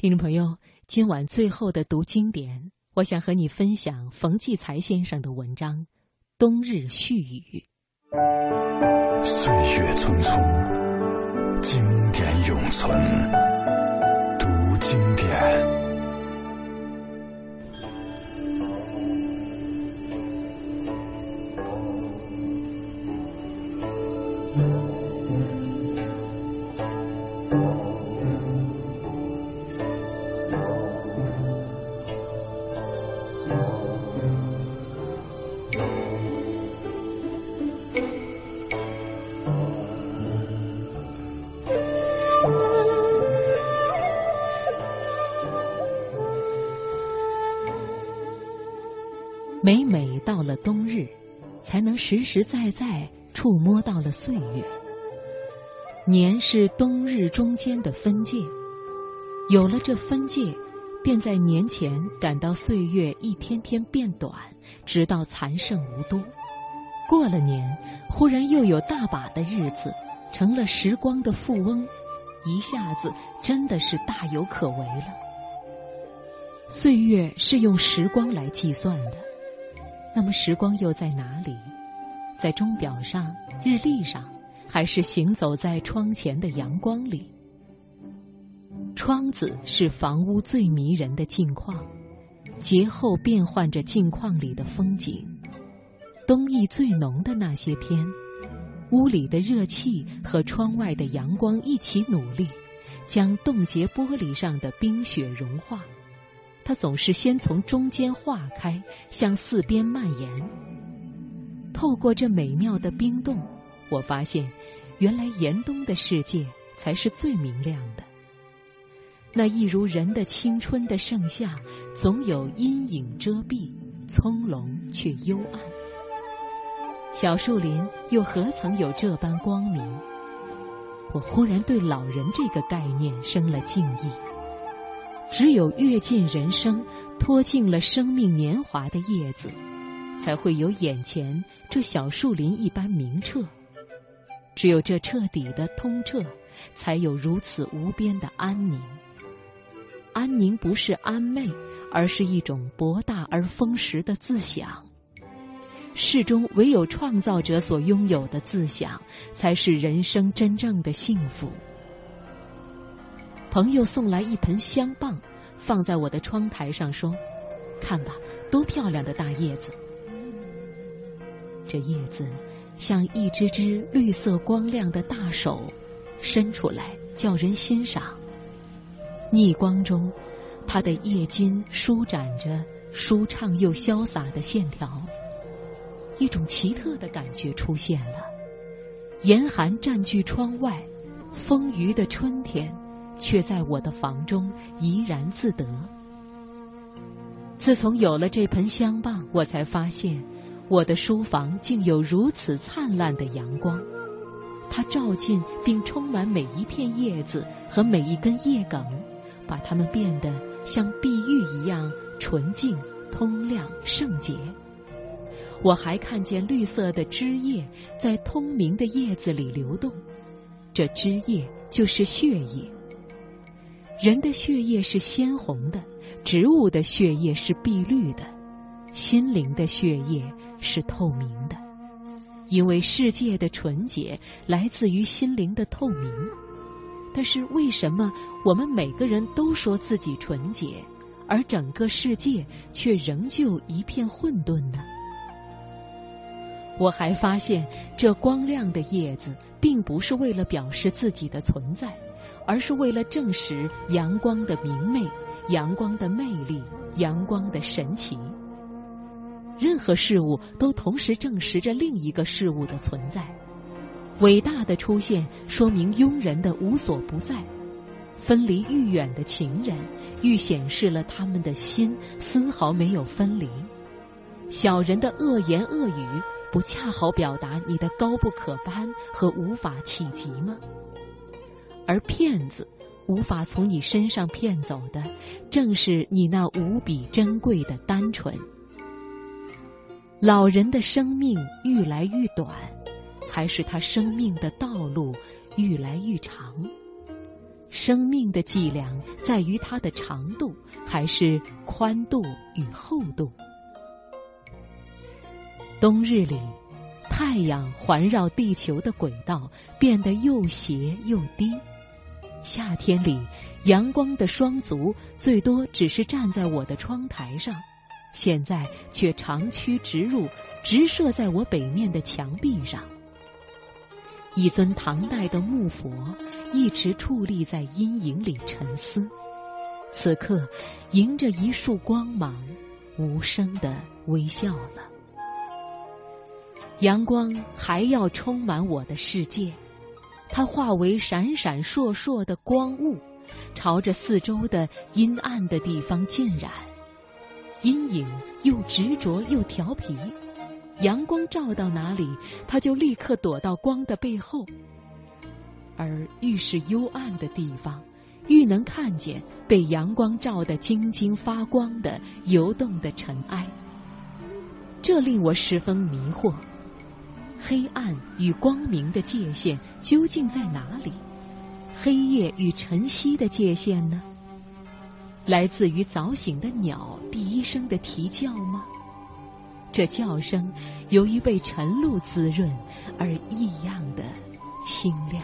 听众朋友，今晚最后的读经典，我想和你分享冯骥才先生的文章《冬日絮语》。岁月匆匆，经典永存。读经典。每每到了冬日，才能实实在在触摸到了岁月。年是冬日中间的分界，有了这分界，便在年前感到岁月一天天变短，直到残剩无多。过了年，忽然又有大把的日子，成了时光的富翁，一下子真的是大有可为了。岁月是用时光来计算的。那么时光又在哪里？在钟表上、日历上，还是行走在窗前的阳光里？窗子是房屋最迷人的镜框，节后变换着镜框里的风景。冬意最浓的那些天，屋里的热气和窗外的阳光一起努力，将冻结玻璃上的冰雪融化。它总是先从中间化开，向四边蔓延。透过这美妙的冰冻，我发现，原来严冬的世界才是最明亮的。那一如人的青春的盛夏，总有阴影遮蔽，葱茏却幽暗。小树林又何曾有这般光明？我忽然对老人这个概念生了敬意。只有阅尽人生、脱尽了生命年华的叶子，才会有眼前这小树林一般明澈。只有这彻底的通彻，才有如此无边的安宁。安宁不是安昧，而是一种博大而丰实的自享。世中唯有创造者所拥有的自享，才是人生真正的幸福。朋友送来一盆香棒，放在我的窗台上，说：“看吧，多漂亮的大叶子！这叶子像一只只绿色光亮的大手，伸出来叫人欣赏。逆光中，它的叶筋舒展着舒畅又潇洒的线条。一种奇特的感觉出现了：严寒占据窗外，丰腴的春天。”却在我的房中怡然自得。自从有了这盆香棒，我才发现，我的书房竟有如此灿烂的阳光，它照进并充满每一片叶子和每一根叶梗，把它们变得像碧玉一样纯净、通亮、圣洁。我还看见绿色的枝叶在通明的叶子里流动，这枝叶就是血液。人的血液是鲜红的，植物的血液是碧绿的，心灵的血液是透明的，因为世界的纯洁来自于心灵的透明。但是为什么我们每个人都说自己纯洁，而整个世界却仍旧一片混沌呢？我还发现，这光亮的叶子并不是为了表示自己的存在。而是为了证实阳光的明媚、阳光的魅力、阳光的神奇。任何事物都同时证实着另一个事物的存在。伟大的出现说明庸人的无所不在。分离愈远的情人，愈显示了他们的心丝毫没有分离。小人的恶言恶语，不恰好表达你的高不可攀和无法企及吗？而骗子无法从你身上骗走的，正是你那无比珍贵的单纯。老人的生命愈来愈短，还是他生命的道路愈来愈长？生命的计量在于它的长度，还是宽度与厚度？冬日里，太阳环绕地球的轨道变得又斜又低；夏天里，阳光的双足最多只是站在我的窗台上，现在却长驱直入，直射在我北面的墙壁上。一尊唐代的木佛一直矗立在阴影里沉思，此刻迎着一束光芒，无声的微笑了。阳光还要充满我的世界，它化为闪闪烁烁的光雾，朝着四周的阴暗的地方浸染。阴影又执着又调皮。阳光照到哪里，他就立刻躲到光的背后。而愈是幽暗的地方，愈能看见被阳光照得晶晶发光的游动的尘埃。这令我十分迷惑：黑暗与光明的界限究竟在哪里？黑夜与晨曦的界限呢？来自于早醒的鸟第一声的啼叫吗？这叫声，由于被晨露滋润而异样的清亮。